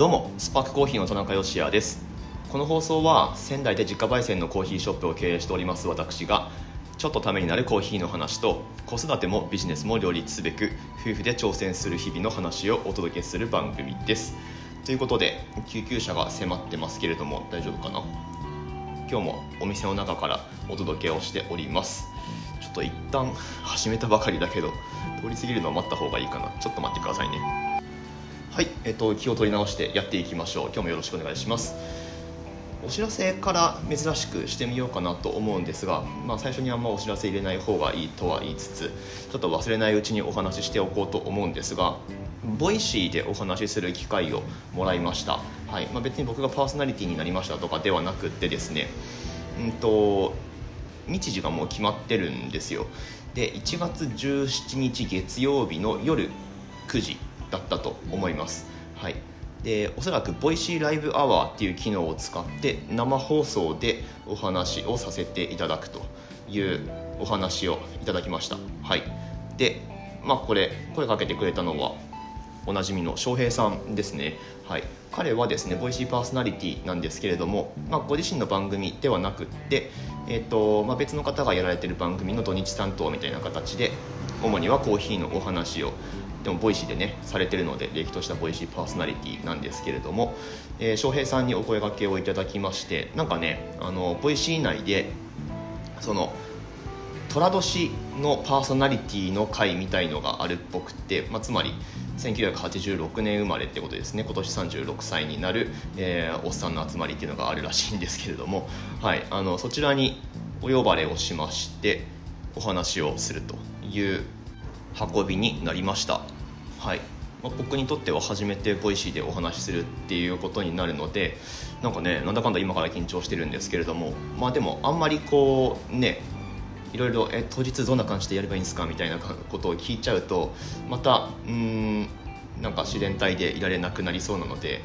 どうもスパークコーヒーの田中芳也です。この放送は仙台で自家焙煎のコーヒーショップを経営しております私がちょっとためになるコーヒーの話と子育てもビジネスも両立すべく夫婦で挑戦する日々の話をお届けする番組です。ということで救急車が迫ってますけれども大丈夫かな？今日もお店の中からお届けをしております。ちょっと一旦始めたばかりだけど通り過ぎるのは待った方がいいかな。ちょっと待ってくださいね。はい、えっと、気を取り直してやっていきましょう。今日もよろしくお願いします。お知らせから珍しくしてみようかなと思うんですが、まあ、最初にあんまお知らせ入れない方がいいとは言いつつちょっと忘れないうちにお話ししておこうと思うんですが Voicy でお話しする機会をもらいました、はいまあ、別に僕がパーソナリティになりましたとかではなくてですねうんと日時がもう決まってるんですよ。で1月17日月曜日の夜9時だったと思います。はい。でおそらく Voicy ライブアワーっていう機能を使って生放送でお話をさせていただくというお話をいただきました。はい。でまあこれ声かけてくれたのはおなじみの翔平さんですね、はい、彼はですね Voicy パーソナリティなんですけれども、まあ、ご自身の番組ではなくって、えーとまあ、別の方がやられてる番組の土日担当みたいな形で主にはコーヒーのお話をでも Voicy でねされてるのでれっきとした Voicy パーソナリティなんですけれども、えー、翔平さんにお声がけをいただきましてなんかねあの Voicy 内でその寅年のパーソナリティの会みたいのがあるっぽくて、まあ、つまり1986年生まれってことですね。今年36歳になる、えー、おっさんの集まりっていうのがあるらしいんですけれども、はい、あのそちらにお呼ばれをしましてお話をするという運びになりました。はい。まあ、僕にとっては初めて Voicy でお話しするっていうことになるのでなんかねなんだかんだ今から緊張してるんですけれどもまあでもあんまりこうねいろいろえ当日どんな感じでやればいいんですか？みたいなことを聞いちゃうとまたうんなんか自然体でいられなくなりそうなので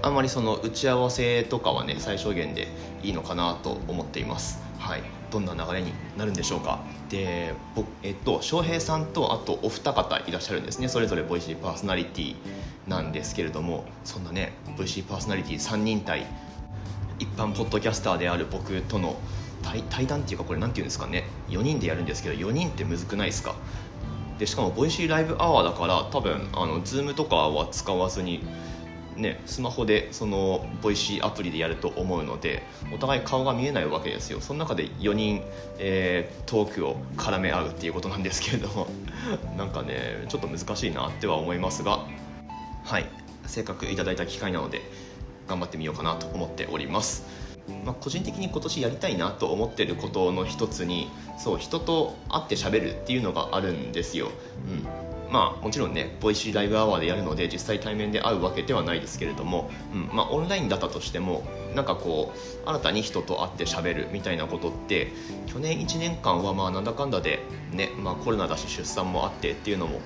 あんまりその打ち合わせとかはね最小限でいいのかなと思っています。はい。どんな流れになるんでしょうか。でえっと翔平さんとあとお二方いらっしゃるんですね。それぞれ Voicy パーソナリティなんですけれどもそんなね Voicy パーソナリティ3人対一般ポッドキャスターである僕との対対談っていうかこれ何て言うんですかね。4人でやるんですけど4人ってむずくないですか。でしかも Voicy ライブアワーだから多分あの Zoom とかは使わずにね、スマホでその Voicy アプリでやると思うのでお互い顔が見えないわけですよ。その中で4人、えー、トークを絡め合うっていうことなんですけれども。なんかねちょっと難しいなっては思いますが。はい。せっかくいただいた機会なので頑張ってみようかなと思っております、まあ、個人的に今年やりたいなと思ってることの一つにそう人と会って喋るっていうのがあるんですよ、うん。まあ、もちろんね Voicy ライブアワーでやるので実際対面で会うわけではないですけれども、うんまあ、オンラインだったとしてもなんかこう新たに人と会ってしゃべるみたいなことって去年1年間はまあなんだかんだで、ねまあ、コロナだし出産もあってっていうのも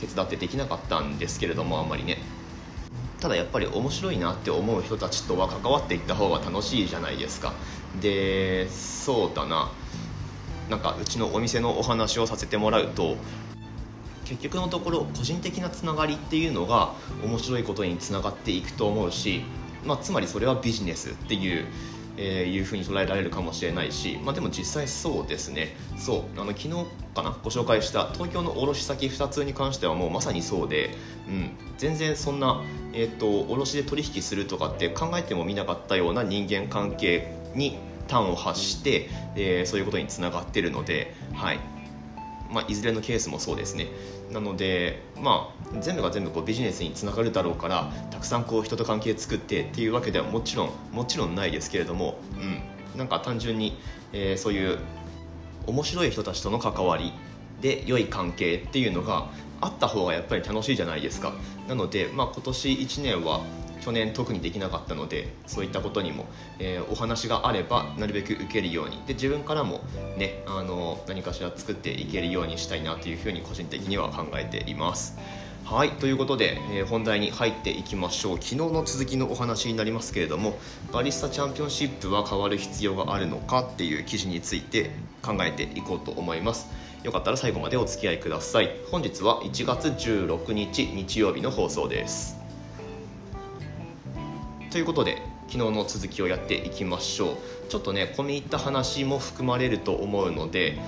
手伝ってできなかったんですけれどもあんまりね。ただやっぱり面白いなって思う人たちとは関わっていった方が楽しいじゃないですか。でそうだな。なんかうちのお店のお話をさせてもらうと結局のところ個人的なつながりっていうのが面白いことにつながっていくと思うし、まあ、つまりそれはビジネスっていうえー、いうふうに捉えられるかもしれないし、まあ、でも実際そうですね。そう。あの昨日かな？ご紹介した東京の卸先2つに関してはもうまさにそうで、うん、全然そんな、えーと、卸で取引するとかって考えてもみなかったような人間関係に端を発して、えー、そういうことにつながってるので、はい。まあ、いずれのケースもそうですね。なので、まあ、全部が全部こうビジネスにつながるだろうからたくさんこう人と関係作ってっていうわけではもちろんもちろんないですけれども、うん、なんか単純に、えー、そういう面白い人たちとの関わりで良い関係っていうのがあった方がやっぱり楽しいじゃないですか。なので、まあ、今年1年は去年特にできなかったのでそういったことにも、えー、お話があればなるべく受けるように。で自分からも、ね、あの何かしら作っていけるようにしたいなというふうに個人的には考えています。はいということで、えー、本題に入っていきましょう。昨日の続きのお話になりますけれどもバリスタチャンピオンシップは変わる必要があるのかっていう記事について考えていこうと思います。よかったら最後までお付き合いください。本日は1月16日日曜日の放送です。ということで昨日の続きをやっていきましょう。ちょっとね込み入った話も含まれると思うので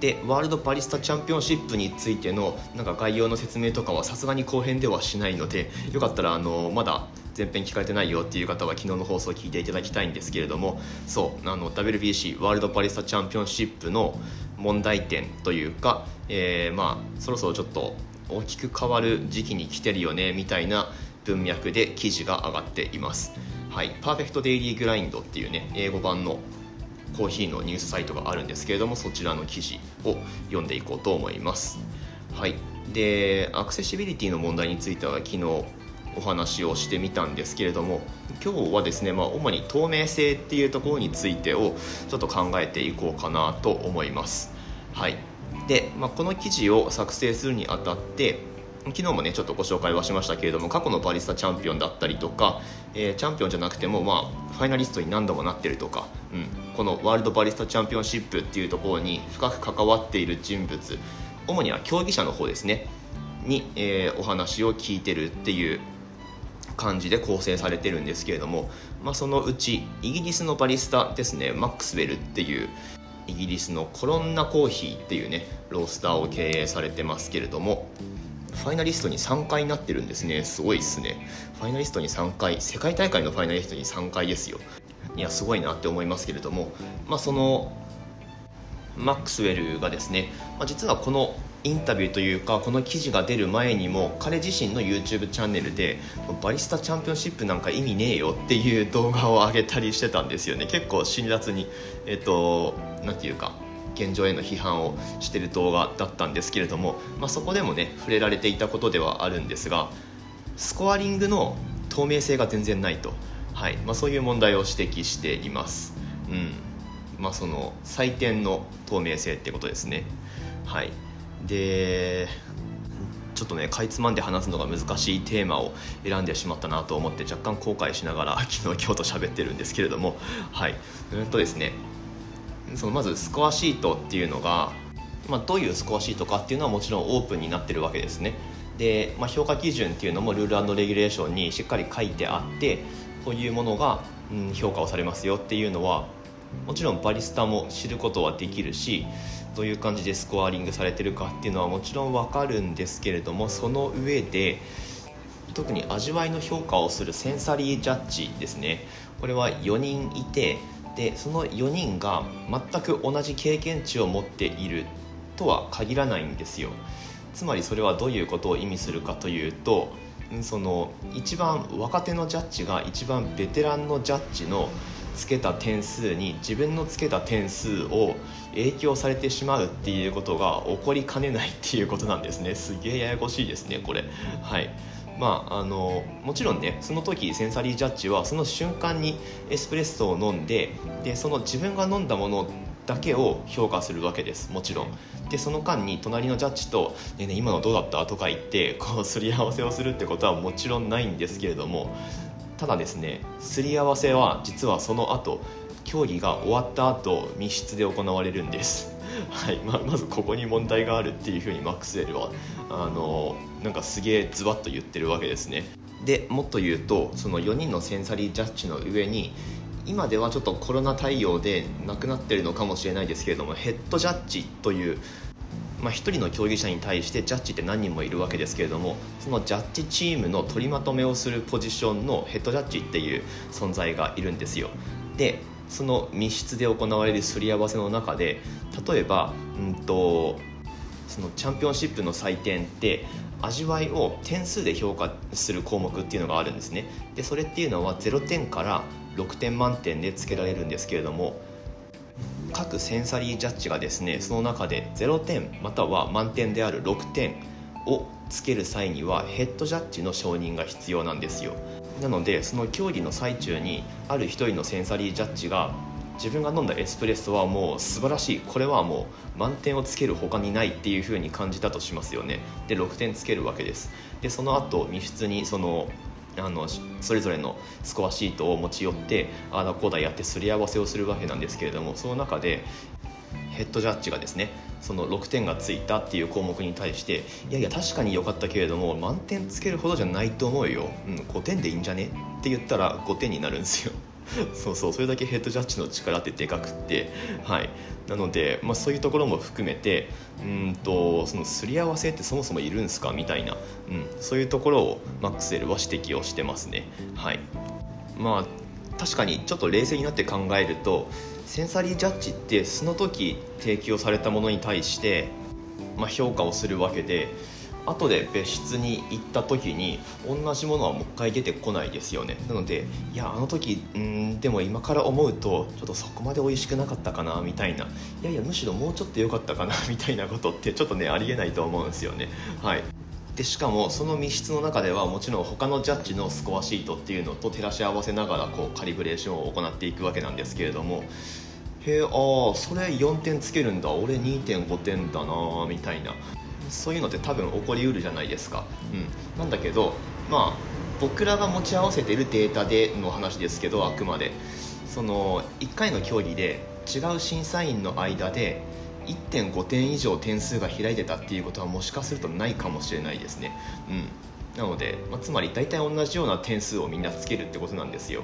でワールドバリスタチャンピオンシップについてのなんか概要の説明とかはさすがに後編ではしないのでよかったらあのまだ前編聞かれてないよっていう方は昨日の放送を聞いていただきたいんですけれどもそうあの WBC ワールドバリスタチャンピオンシップの問題点というか、えー、まあそろそろちょっと大きく変わる時期に来てるよねみたいな文脈で記事が上がっています。はい、パーフェクトデイリーグラインドっていうね英語版のコーヒーのニュースサイトがあるんですけれどもそちらの記事を読んでいこうと思います。はい。でアクセシビリティの問題については昨日お話をしてみたんですけれども今日はですね、まあ、主に透明性っていうところについてをちょっと考えていこうかなと思います。はい。で、まあ、この記事を作成するにあたって昨日もねちょっとご紹介はしましたけれども過去のバリスタチャンピオンだったりとか、えー、チャンピオンじゃなくても、まあ、ファイナリストに何度もなってるとか、うん、このワールドバリスタチャンピオンシップっていうところに深く関わっている人物主には競技者の方ですね。に、えー、お話を聞いてるっていう感じで構成されてるんですけれども、まあ、そのうちイギリスのバリスタですね。マックスウェルっていうイギリスのコロンナコーヒーっていうねロースターを経営されてますけれどもファイナリストに3回なってるんですね。すごいっすね。ファイナリストに3回世界大会のファイナリストに3回ですよ。いやすごいなって思いますけれども。まあそのマックスウェルがですね、まあ、実はこのインタビューというかこの記事が出る前にも彼自身の YouTube チャンネルでバリスタチャンピオンシップなんか意味ねえよっていう動画を上げたりしてたんですよね。結構辛辣にえっと何て言うか現状への批判をしてる動画だったんですけれども、まあ、そこでもね触れられていたことではあるんですがスコアリングの透明性が全然ないと、はい。まあ、そういう問題を指摘しています。うん。まあ、その採点の透明性ってことですね。はい、でちょっとねかいつまんで話すのが難しいテーマを選んでしまったなと思って若干後悔しながら 昨日今日と喋ってるんですけれども。はい。うんとですね。そのまずスコアシートっていうのが、まあ、どういうスコアシートかっていうのはもちろんオープンになってるわけですね。で、まあ、評価基準っていうのもルールレギュレーションにしっかり書いてあってこういうものが、うん、評価をされますよっていうのはもちろんバリスタも知ることはできるしどういう感じでスコアリングされてるかっていうのはもちろん分かるんですけれどもその上で特に味わいの評価をするセンサリージャッジですね。これは4人いてでその4人が全く同じ経験値を持っているとは限らないんですよ。つまりそれはどういうことを意味するかというとその一番若手のジャッジが一番ベテランのジャッジのつけた点数に自分のつけた点数を影響されてしまうっていうことが起こりかねないっていうことなんですね。すげえややこしいですねこれ。はい。まあ、あのもちろんねその時センサリージャッジはその瞬間にエスプレッソを飲んででその自分が飲んだものだけを評価するわけですもちろんでその間に隣のジャッジと「ねね今のどうだった?」とか言ってこうすり合わせをするってことはもちろんないんですけれどもただですねすり合わせは実はその後競技が終わった後密室で行われるんですはいまあまずここに問題があるっていうふうにマックスウェルはあのなんかすげえズバッと言ってるわけですね。でもっと言うとその4人のセンサリージャッジの上に今ではちょっとコロナ対応でなくなってるのかもしれないですけれどもヘッドジャッジというまあ、1人の競技者に対してジャッジって何人もいるわけですけれどもそのジャッジチームの取りまとめをするポジションのヘッドジャッジっていう存在がいるんですよ。でその密室で行われるすり合わせの中で例えば、うんと、そのチャンピオンシップの採点って味わいを点数で評価する項目っていうのがあるんですね。でそれっていうのは0点から6点満点でつけられるんですけれども各センサリージャッジがですねその中で0点または満点である6点をつける際にはヘッドジャッジの承認が必要なんですよ。なのでその競技の最中にある一人のセンサリージャッジが自分が飲んだエスプレッソはもう素晴らしい。これはもう満点をつける他にないっていう風に感じたとしますよね。で6点つけるわけです。でその後密室にそのあのそれぞれのスコアシートを持ち寄ってああだこうだやってすり合わせをするわけなんですけれどもその中でヘッドジャッジがですねその6点がついたっていう項目に対していやいや確かに良かったけれども満点つけるほどじゃないと思うよ、うん、5点でいいんじゃね？って言ったら5点になるんですよ。そうそうそれだけヘッドジャッジの力ってでかくって。はい。なので、まあ、そういうところも含めてうんとそのすり合わせってそもそもいるんですか？みたいな、うん、そういうところをマックスエルは指摘をしてますね。はい。まあ確かにちょっと冷静になって考えるとセンサリージャッジってその時提供されたものに対して、まあ、評価をするわけで後で別室に行った時に同じものはもう一回出てこないですよね。なのでいやあの時うんでも今から思うとちょっとそこまで美味しくなかったかなみたいな。いやいやむしろもうちょっと良かったかな みたいなことってちょっとねありえないと思うんですよね。はい。でしかもその密室の中ではもちろん他のジャッジのスコアシートっていうのと照らし合わせながらこうカリブレーションを行っていくわけなんですけれどもへえああそれ4点つけるんだ。俺2.5点だなみたいな。そういうのって多分起こりうるじゃないですか、うん、なんだけどまあ僕らが持ち合わせてるデータでの話ですけどあくまで。その1回の競技で違う審査員の間で1.5点以上点数が開いてたっていうことはもしかするとないかもしれないですね、うん、なので、まあ、つまり大体同じような点数をみんなつけるってことなんですよ。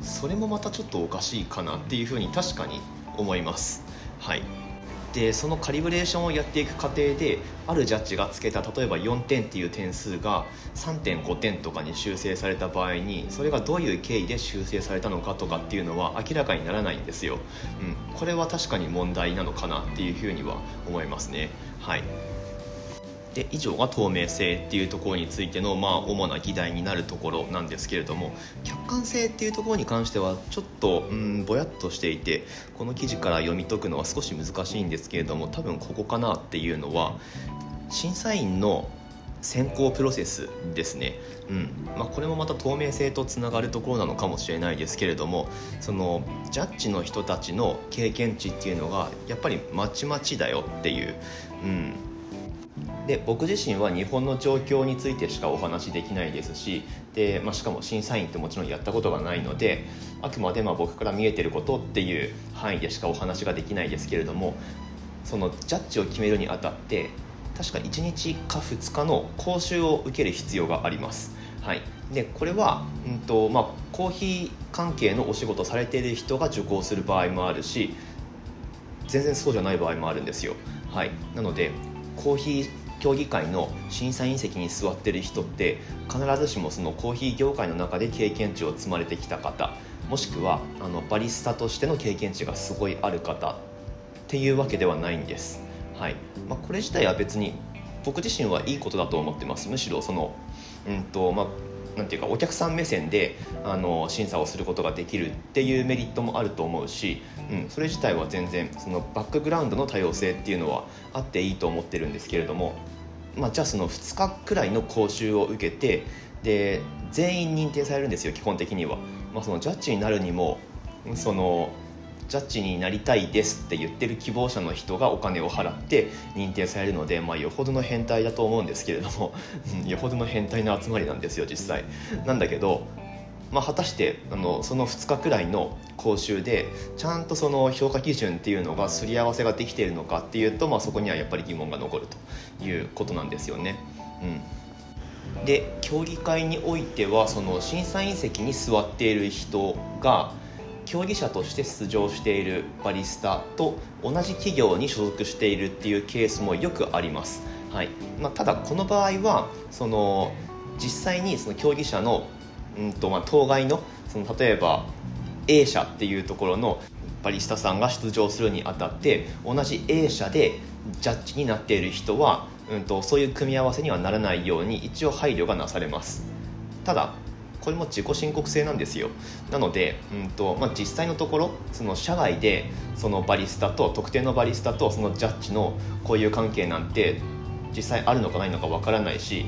それもまたちょっとおかしいかなっていうふうに確かに思います。はい。でそのカリブレーションをやっていく過程であるジャッジがつけた例えば4点っていう点数が3.5点とかに修正された場合にそれがどういう経緯で修正されたのかとかっていうのは明らかにならないんですよ、うん、これは確かに問題なのかなっていうふうには思いますね。はい。で以上が透明性っていうところについての、まあ、主な議題になるところなんですけれども客観性っていうところに関してはちょっとうんぼやっとしていてこの記事から読み解くのは少し難しいんですけれども多分ここかなっていうのは審査員の選考プロセスですね、うん。まあ、これもまた透明性とつながるところなのかもしれないですけれどもそのジャッジの人たちの経験値っていうのがやっぱりまちまちだよっていう、うん、で僕自身は日本の状況についてしかお話しできないですしで、まあ、しかも審査員ってもちろんやったことがないのであくまでま僕から見えてることっていう範囲でしかお話ができないですけれどもそのジャッジを決めるにあたって確か1日か2日の講習を受ける必要があります。はい、でこれは、うんとまあ、コーヒー関係のお仕事されている人が受講する場合もあるし全然そうじゃない場合もあるんですよ。はい、なのでコーヒー競技会の審査員席に座ってる人って必ずしもそのコーヒー業界の中で経験値を積まれてきた方もしくはあのバリスタとしての経験値がすごいある方っていうわけではないんです、はい。まあ、これ自体は別に僕自身はいいことだと思ってます。むしろそのうんとまあなんていうかお客さん目線であの審査をすることができるっていうメリットもあると思うし、うん、それ自体は全然そのバックグラウンドの多様性っていうのはあっていいと思ってるんですけれども、まあ、じゃあその2日くらいの講習を受けてで全員認定されるんですよ基本的には、まあ、そのジャッジになるにもそのジャッジになりたいですって言ってる希望者の人がお金を払って認定されるので、まあ、よほどの変態だと思うんですけれどもよほどの変態の集まりなんですよ実際なんだけど、まあ、果たしてあのその2日くらいの講習でちゃんとその評価基準っていうのがすり合わせができているのかっていうと、まあ、そこにはやっぱり疑問が残るということなんですよね。うんで競技会においてはその審査員席に座っている人が競技者として出場しているバリスタと同じ企業に所属しているっていうケースもよくあります、はい。まあ、ただこの場合はその実際にその競技者の、うんとまあ、当該のその例えば A 社っていうところのバリスタさんが出場するにあたって同じ A 社でジャッジになっている人は、うんとそういう組み合わせにはならないように一応配慮がなされます。ただこれも自己申告制なんですよ。なので、うんとまあ、実際のところその社外でそのバリスタと特定のバリスタとそのジャッジのこういう関係なんて実際あるのかないのかわからないし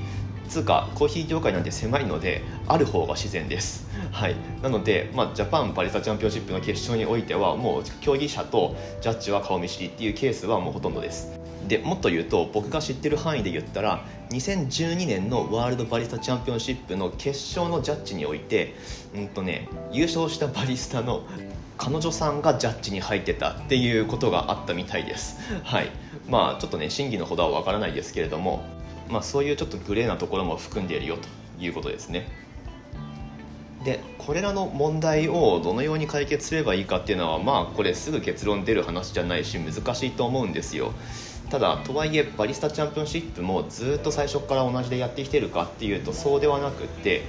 つうかコーヒー業界なんて狭いのである方が自然です、はい、なので、まあ、ジャパンバリスタチャンピオンシップの決勝においてはもう競技者とジャッジは顔見知りっていうケースはもうほとんどです。でもっと言うと僕が知ってる範囲で言ったら2012年のワールドバリスタチャンピオンシップの決勝のジャッジにおいて、うんとね、優勝したバリスタの彼女さんがジャッジに入ってたっていうことがあったみたいです。はい。まあちょっとね、真偽のほどはわからないですけれども、まあそういうちょっとグレーなところも含んでいるよということですね。でこれらの問題をどのように解決すればいいかっていうのはまあこれすぐ結論出る話じゃないし難しいと思うんですよただとはいえバリスタチャンピオンシップもずっと最初から同じでやってきてるかっていうとそうではなくって、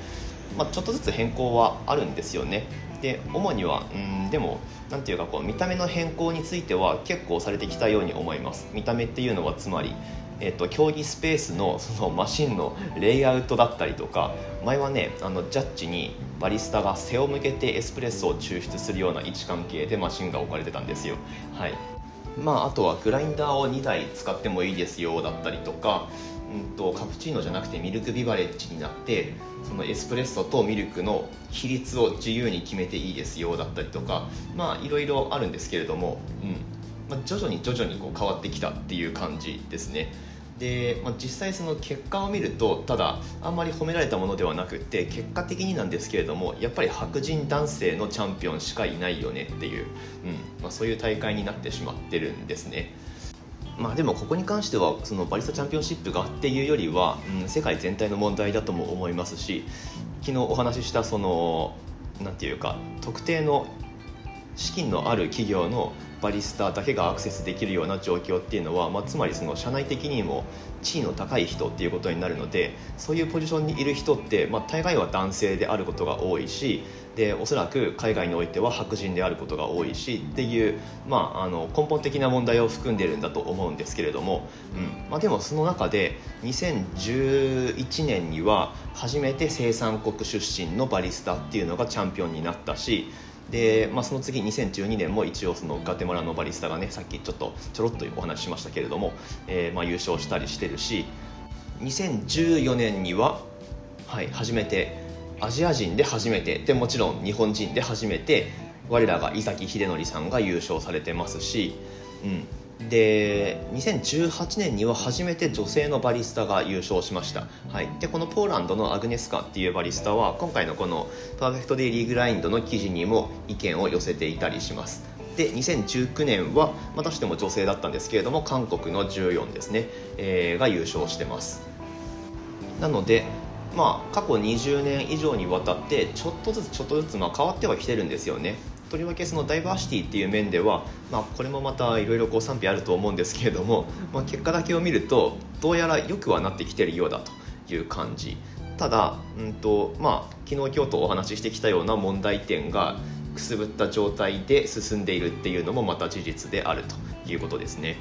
まあ、ちょっとずつ変更はあるんですよね。で主にはうんでも何ていうかこう見た目の変更については結構されてきたように思います。見た目っていうのはつまりえっと、競技スペースのそのマシンのレイアウトだったりとか前はねあのジャッジにバリスタが背を向けてエスプレッソを抽出するような位置関係でマシンが置かれてたんですよ。はい。まあ、あとはグラインダーを2台使ってもいいですよだったりとか、うんと、カプチーノじゃなくてミルクビバレッジになってそのエスプレッソとミルクの比率を自由に決めていいですよだったりとかまあいろいろあるんですけれども、うんまあ、徐々に徐々にこう変わってきたっていう感じですね。で、まあ、実際その結果を見るとただあんまり褒められたものではなくて結果的になんですけれどもやっぱり白人男性のチャンピオンしかいないよねっていう、うんまあ、そういう大会になってしまってるんですね。まあ、でもここに関してはそのバリスタチャンピオンシップがっていうよりは、うん、世界全体の問題だとも思いますし昨日お話ししたその何て言うか特定の資金のある企業のバリスタだけがアクセスできるような状況っていうのは、まあ、つまりその社内的にも地位の高い人っていうことになるのでそういうポジションにいる人って、まあ、大概は男性であることが多いしでおそらく海外においては白人であることが多いしっていう、まあ、あの根本的な問題を含んでるんだと思うんですけれども、うん。まあ、でもその中で2011年には初めて生産国出身のバリスタっていうのがチャンピオンになったしで、まあ、その次2012年も一応そのガテマラのバリスタがねさっきちょっとちょろっとお話ししましたけれども、えー、まあ優勝したりしてるし2014年には、はい、初めてアジア人で初めてでもちろん日本人で初めて我らが井崎秀則さんが優勝されてますし、うん、で2018年には初めて女性のバリスタが優勝しました、はい、でこのポーランドのアグネスカっていうバリスタは今回のこのパーフェクトデイリーグラインドの記事にも意見を寄せていたりします。で2019年はまたしても女性だったんですけれども韓国の14ですね、えー、が優勝してます。なのでまあ過去20年以上にわたってちょっとずつちょっとずつまあ変わってはきてるんですよね。とりわけそのダイバーシティっていう面では、まあ、これもまたいろいろ賛否あると思うんですけれども、まあ、結果だけを見るとどうやら良くはなってきてるようだという感じただ、うんとまあ、昨日今日とお話ししてきたような問題点がくすぶった状態で進んでいるっていうのもまた事実であるということですね。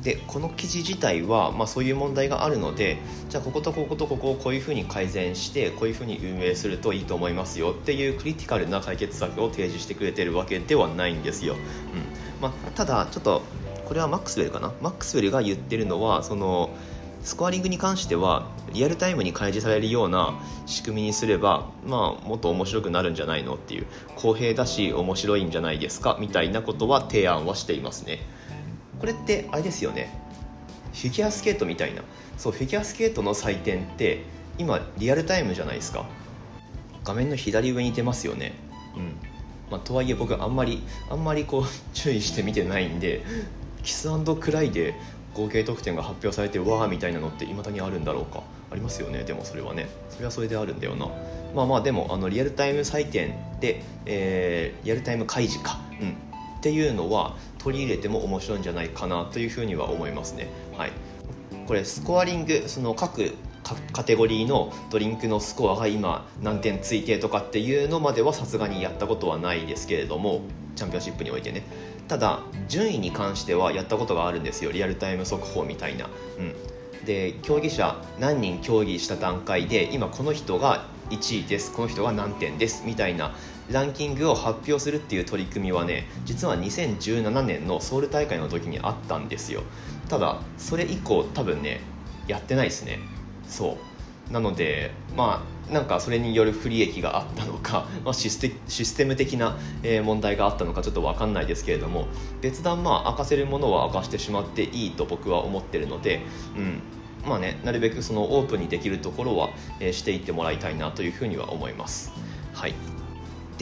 でこの記事自体は、まあ、そういう問題があるのでじゃあこことこことここをこういうふうに改善してこういうふうに運営するといいと思いますよっていうクリティカルな解決策を提示してくれてるわけではないんですよ、うん。まあ、ただちょっとこれはマックスウェルかな？マックスウェルが言ってるのはそのスコアリングに関してはリアルタイムに開示されるような仕組みにすれば、まあ、もっと面白くなるんじゃないのっていう公平だし面白いんじゃないですか？みたいなことは提案はしていますね。これってあれですよね。フィギュアスケートみたいな。そうフィギュアスケートの採点って今リアルタイムじゃないですか。画面の左上に出ますよね。うん。まあ、とはいえ僕あんまりあんまりこう 注意して見てないんでキスクライで合計得点が発表されてわーみたいなのっていまだにあるんだろうか。ありますよね。でもそれはね。それはそれであるんだよな。まあまあでもあのリアルタイム採点で、えー、リアルタイム開示か、うん、っていうのは取り入れても面白いんじゃないかなというふうには思いますね。はい、これスコアリングその各カテゴリーのドリンクのスコアが今何点ついてとかっていうのまではさすがにやったことはないですけれどもチャンピオンシップにおいてね。ただ順位に関してはやったことがあるんですよ。リアルタイム速報みたいな、うん、で競技者何人競技した段階で今この人が1位ですこの人が何点ですみたいなランキングを発表するっていう取り組みはね実は2017年のソウル大会の時にあったんですよ。ただそれ以降多分ねやってないですね。そう。なのでまあなんかそれによる不利益があったのか、まあ、システシステム的な、問題があったのかちょっと分かんないですけれども別段まあ明かせるものは明かしてしまっていいと僕は思ってるので、うん。まあね、なるべくそのオープンにできるところは、え、していってもらいたいなというふうには思います。はい。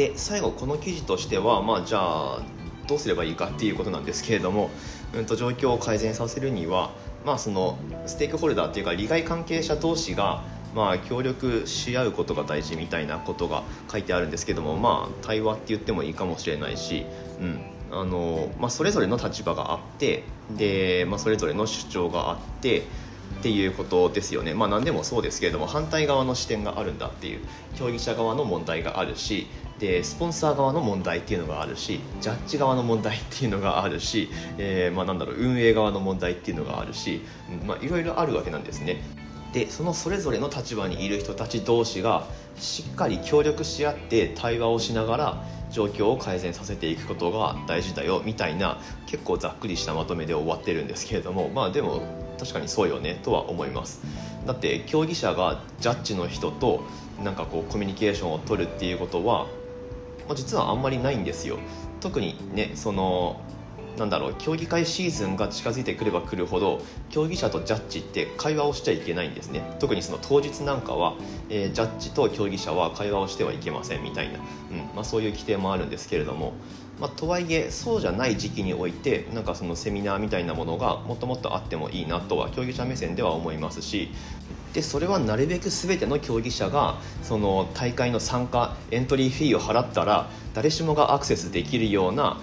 で最後この記事としてはまあじゃあどうすればいいかっていうことなんですけれども、うん、と状況を改善させるには、まあ、そのステークホルダーっていうか利害関係者同士がまあ、協力し合うことが大事みたいなことが書いてあるんですけども、まあ、対話って言ってもいいかもしれないし、うん。あのまあ、それぞれの立場があってで、まあ、それぞれの主張があってっていうことですよね、まあ、何でもそうですけれども反対側の視点があるんだっていう競技者側の問題があるしでスポンサー側の問題っていうのがあるしジャッジ側の問題っていうのがあるし、えー、まあ、なんだろう運営側の問題っていうのがあるし、まあ、いろいろあるわけなんですね。でそのそれぞれの立場にいる人たち同士がしっかり協力し合って対話をしながら状況を改善させていくことが大事だよみたいな結構ざっくりしたまとめで終わってるんですけれどもまあでも確かにそうよねとは思いますだって競技者がジャッジの人となんかこうコミュニケーションを取るっていうことは、実はあんまりないんですよ。特にねそのなんだろう競技会シーズンが近づいてくればくるほど競技者とジャッジって会話をしちゃいけないんですね。特にその当日なんかは、えー、ジャッジと競技者は会話をしてはいけませんみたいな、うんまあ、そういう規定もあるんですけれども、まあ、とはいえそうじゃない時期においてなんかそのセミナーみたいなものがもっともっとあってもいいなとは競技者目線では思いますしでそれはなるべく全ての競技者がその大会の参加エントリーフィーを払ったら誰しもがアクセスできるような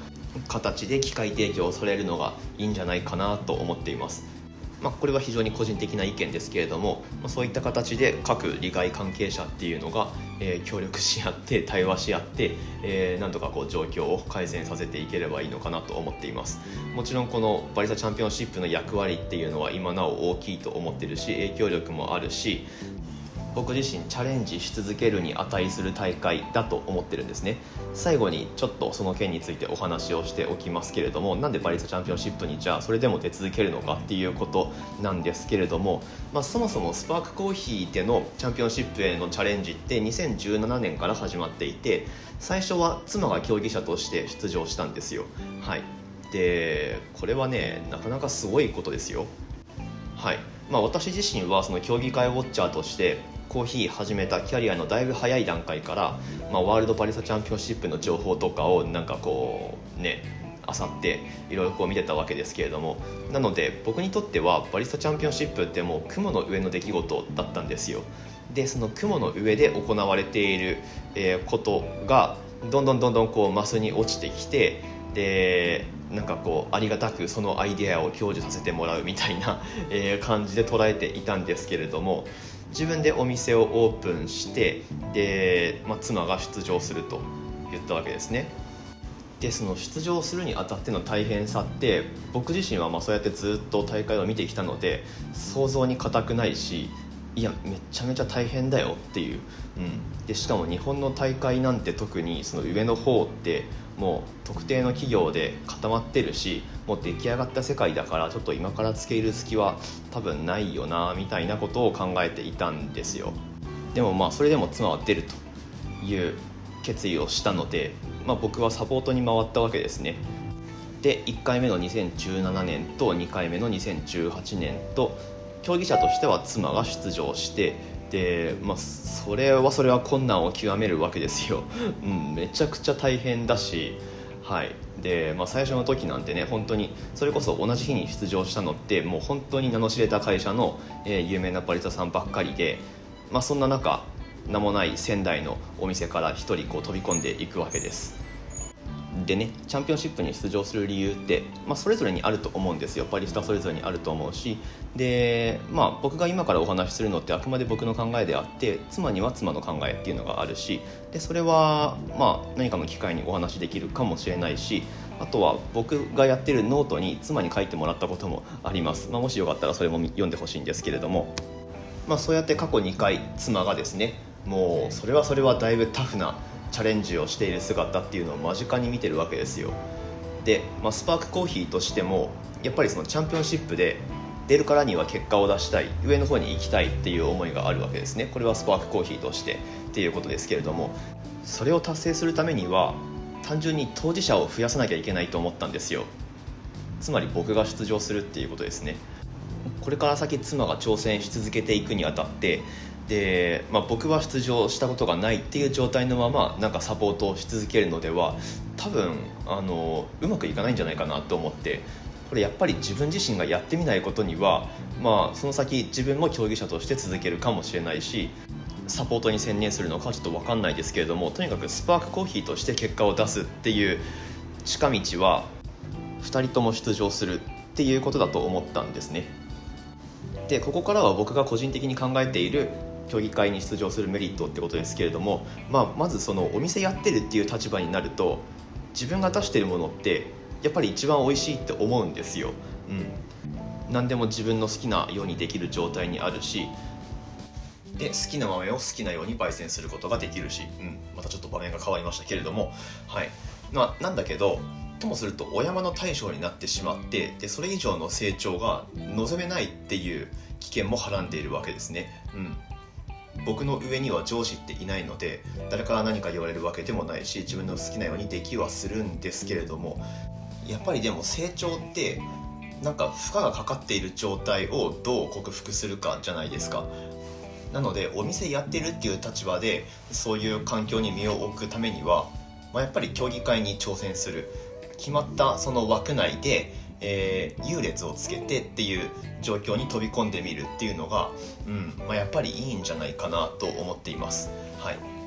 形で機械提供されるのがいいんじゃないかなと思っています。まあ、これは非常に個人的な意見ですけれども、まあ、そういった形で各利害関係者っていうのが、えー、協力し合って 対話し合って、えー、なんとかこう状況を改善させていければいいのかなと思っています。もちろんこのバリザチャンピオンシップの役割っていうのは今なお大きいと思ってるし影響力もあるし僕自身チャレンジし続けるに値する大会だと思ってるんですね。最後にちょっとその件についてお話をしておきますけれどもなんでパリスチャンピオンシップにじゃあそれでも出続けるのかっていうことなんですけれども、まあ、そもそもスパークコーヒーでのチャンピオンシップへのチャレンジって2017年から始まっていて最初は妻が競技者として出場したんですよ。はい。でこれはねなかなかすごいことですよ。はい。まあ、私自身はその競技会ウォッチャーとしてコーヒー始めたキャリアのだいぶ早い段階から、まあ、ワールドパリサチャンピオンシップの情報とかをなんかこうねあさっていろいろこう見てたわけですけれどもなので僕にとってはバリスタチャンピオンシップってもう雲の上の出来事だったんですよ。でその雲の上で行われている、ことがどんどんどんどんこうマスに落ちてきてでなんかこうありがたくそのアイデアを享受させてもらうみたいな、感じで捉えていたんですけれども自分でお店をオープンしてで、まあ、妻が出場すると言ったわけですね。でその出場するにあたっての大変さって僕自身はまあそうやってずっと大会を見てきたので想像に難くないしいやめちゃめちゃ大変だよっていう、うん、でしかも日本の大会なんて特にその上の方ってもう特定の企業で固まってるしもう出来上がった世界だからちょっと今からつけ入る隙は多分ないよなみたいなことを考えていたんですよ。でもまあそれでも妻は出るという決意をしたので、まあ、僕はサポートに回ったわけですね。で1回目の2017年と2回目の2018年と競技者としては妻が出場してで、まあ、それはそれは困難を極めるわけですよ、うん、めちゃくちゃ大変だしはい。でまあ、最初の時なんてね本当にそれこそ同じ日に出場したのってもう本当に名の知れた会社の、えー、有名なバリスタさんばっかりで、まあ、そんな中名もない仙台のお店から1人こう飛び込んでいくわけです。でねチャンピオンシップに出場する理由って、まあ、それぞれにあると思うんですよ。バリスタそれぞれにあると思うし。で、まあ、僕が今からお話しするのってあくまで僕の考えであって妻には妻の考えっていうのがあるし。でそれは、まあ、何かの機会にお話しできるかもしれないしあとは僕がやってるノートに妻に書いてもらったこともあります、まあ、もしよかったらそれも読んでほしいんですけれども、まあ、そうやって過去2回妻がですねもうそれはそれはだいぶタフなチャレンジをしている姿っていうのを間近に見てるわけですよ。で、まあ、スパークコーヒーとしてもやっぱりそのチャンピオンシップで出るからには結果を出したい上の方に行きたいっていう思いがあるわけですね。これはスパークコーヒーとしてっていうことですけれどもそれを達成するためには単純に当事者を増やさなきゃいけないと思ったんですよ。つまり僕が出場するっていうことですね。これから先妻が挑戦し続けていくにあたってで、まあ、僕は出場したことがないっていう状態のままなんかサポートをし続けるのでは多分あのうまくいかないんじゃないかなと思ってこれやっぱり自分自身がやってみないことには、まあ、その先自分も競技者として続けるかもしれないしサポートに専念するのかちょっと分かんないですけれどもとにかくスパークコーヒーとして結果を出すっていう近道は2人とも出場するっていうことだと思ったんですね。でここからは僕が個人的に考えている競技会に出場するメリットってことですけれども、まあ、まずそのお店やってるっていう立場になると自分が出してるものってやっぱり一番美味しいって思うんですよ、うん、何でも自分の好きなようにできる状態にあるしで好きな豆を好きなように焙煎することができるし、うん、またちょっと場面が変わりましたけれども、はい。まあ、なんだけどともするとお山の大将になってしまってでそれ以上の成長が望めないっていう危険もはらんでいるわけですね。うん。僕の上には上司っていないので誰から何か言われるわけでもないし自分の好きなようにできはするんですけれどもやっぱりでも成長ってなんか負荷がかかっている状態をどう克服するかじゃないですか。なのでお店やってるっていう立場でそういう環境に身を置くためには、まあ、やっぱり競技会に挑戦する。決まったその枠内で、えー、優劣をつけてっていう状況に飛び込んでみるっていうのが、うんまあ、やっぱりいいんじゃないかなと思っています。はい。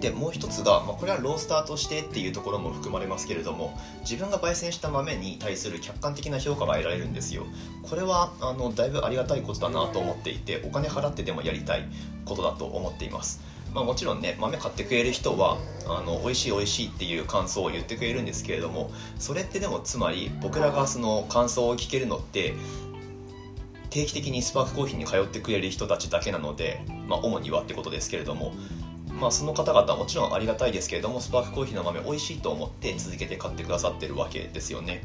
でもう一つが、まあ、これはロースターとしてっていうところも含まれますけれども自分が焙煎した豆に対する客観的な評価が得られるんですよ。これはあのだいぶありがたいことだなと思っていてお金払ってでもやりたいことだと思っています。まあ、もちろんね豆買ってくれる人はあの美味しい美味しいっていう感想を言ってくれるんですけれどもそれってでもつまり僕らがその感想を聞けるのって定期的にスパークコーヒーに通ってくれる人たちだけなので、まあ、主にはってことですけれどもまあ、その方々はもちろんありがたいですけれどもスパークコーヒーの豆美味しいと思って続けて買ってくださってるわけですよね。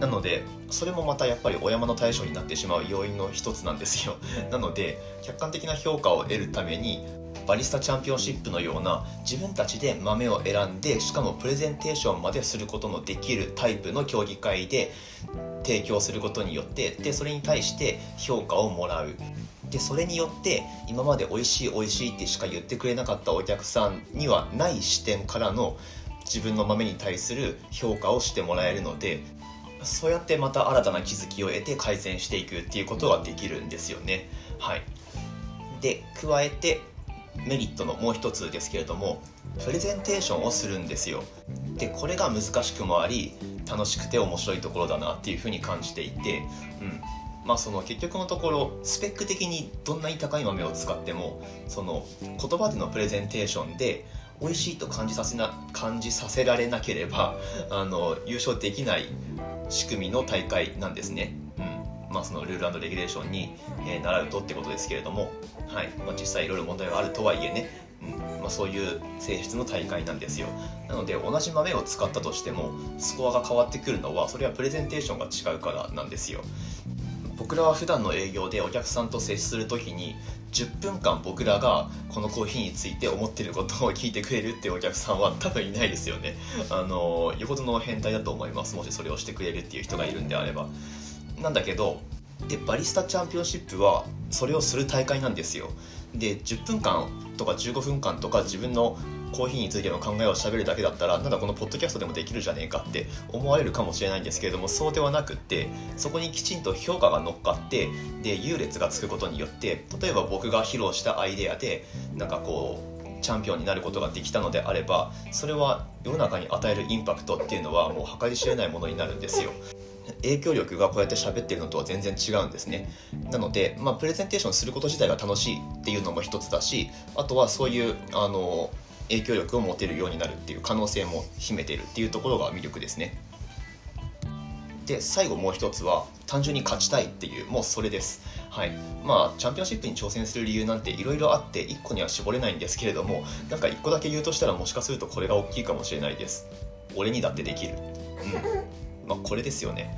なのでそれもまたやっぱりお山の対象になってしまう要因の一つなんですよ。なので客観的な評価を得るためにバリスタチャンピオンシップのような自分たちで豆を選んでしかもプレゼンテーションまですることのできるタイプの競技会で提供することによってでそれに対して評価をもらうでそれによって今まで美味しい美味しいってしか言ってくれなかったお客さんにはない視点からの自分の豆に対する評価をしてもらえるのでそうやってまた新たな気づきを得て改善していくっていうことができるんですよね。はい。で加えてメリットのもう一つですけれどもプレゼンテーションをするんですよでこれが難しくもあり楽しくて面白いところだなっていうふうに感じていて、うん、まあその結局のところスペック的にどんなに高い豆を使ってもその言葉でのプレゼンテーションで美味しいと感じさせな感じさせられなければあの優勝できない仕組みの大会なんですね。まあ、そのルールレギュレーションに、えー、習うとってことですけれども、はい。まあ、実際いろいろ問題があるとはいえね、うん。まあ、そういう性質の大会なんですよ。なので同じ豆を使ったとしてもスコアが変わってくるのはそれはプレゼンテーションが違うからなんですよ。僕らは普段の営業でお客さんと接する時に10分間僕らがこのコーヒーについて思ってることを聞いてくれるっていうお客さんは多分いないですよね。あのよほどの変態だと思います。もしそれをしてくれるっていう人がいるんであれば。なんだけどでバリスタチャンピオンシップはそれをする大会なんですよ。で10分間とか15分間とか自分のコーヒーについての考えをしゃべるだけだったらなんだこのポッドキャストでもできるじゃねえかって思われるかもしれないんですけれどもそうではなくってそこにきちんと評価が乗っかってで優劣がつくことによって例えば僕が披露したアイデアでなんかこうチャンピオンになることができたのであればそれは世の中に与えるインパクトっていうのはもう計り知れないものになるんですよ。影響力がこうやって喋ってるのとは全然違うんですね。なので、まあ、プレゼンテーションすること自体が楽しいっていうのも一つだしあとはそういうあの影響力を持てるようになるっていう可能性も秘めてるっていうところが魅力ですね。で最後もう一つは単純に勝ちたいっていうもうそれです。はい。まあチャンピオンシップに挑戦する理由なんていろいろあって1個には絞れないんですけれどもなんか1個だけ言うとしたらもしかするとこれが大きいかもしれないです。俺にだってできる。うん。まあこれですよね。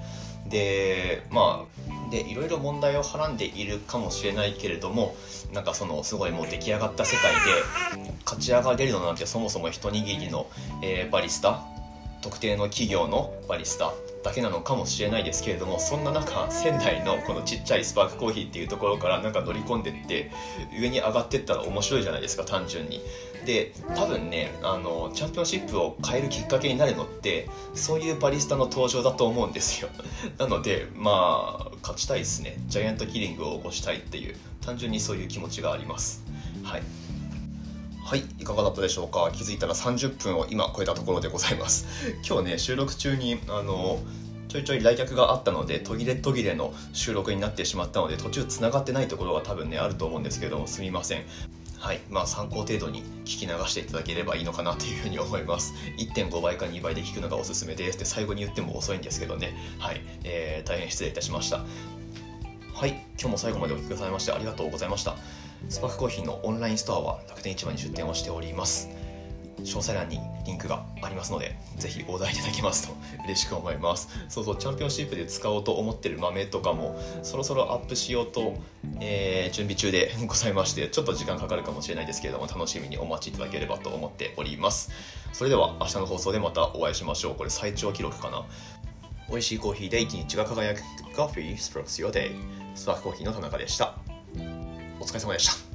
でまあでいろいろ問題をはらんでいるかもしれないけれどもなんかそのすごいもう出来上がった世界で勝ち上がれるのなんてそもそも一握りの、えー、バリスタ特定の企業のバリスタだけなのかもしれないですけれどもそんな中仙台のこのちっちゃいスパークコーヒーっていうところからなんか乗り込んでって上に上がってったら面白いじゃないですか単純に。で多分ねあのチャンピオンシップを変えるきっかけになるのってそういうバリスタの登場だと思うんですよ。なのでまあ勝ちたいですね。ジャイアントキリングを起こしたいっていう単純にそういう気持ちがあります。はい。はいいかがだったでしょうか？気づいたら30分を今超えたところでございます。今日ね収録中にあのちょいちょい来客があったので途切れ途切れの収録になってしまったので途中つながってないところが多分ねあると思うんですけどもすみません。はいまあ参考程度に聞き流していただければいいのかなというふうに思います。1.5倍か2倍で聞くのがおすすめですって最後に言っても遅いんですけどね。はい、えー、大変失礼いたしました。はい今日も最後までお聴きくださいましてありがとうございました。スパークコーヒーのオンラインストアは楽天市場に出店をしております。詳細欄にリンクがありますのでぜひオーダーいただけますと嬉しく思います。そうそうチャンピオンシップで使おうと思ってる豆とかもそろそろアップしようと、えー、準備中でございましてちょっと時間かかるかもしれないですけれども楽しみにお待ちいただければと思っております。それでは明日の放送でまたお会いしましょう。これ最長記録かな。美味しいコーヒーで一日が輝く。Coffee Sparks Your Day スパークコーヒーの田中でした。お疲れ様でした。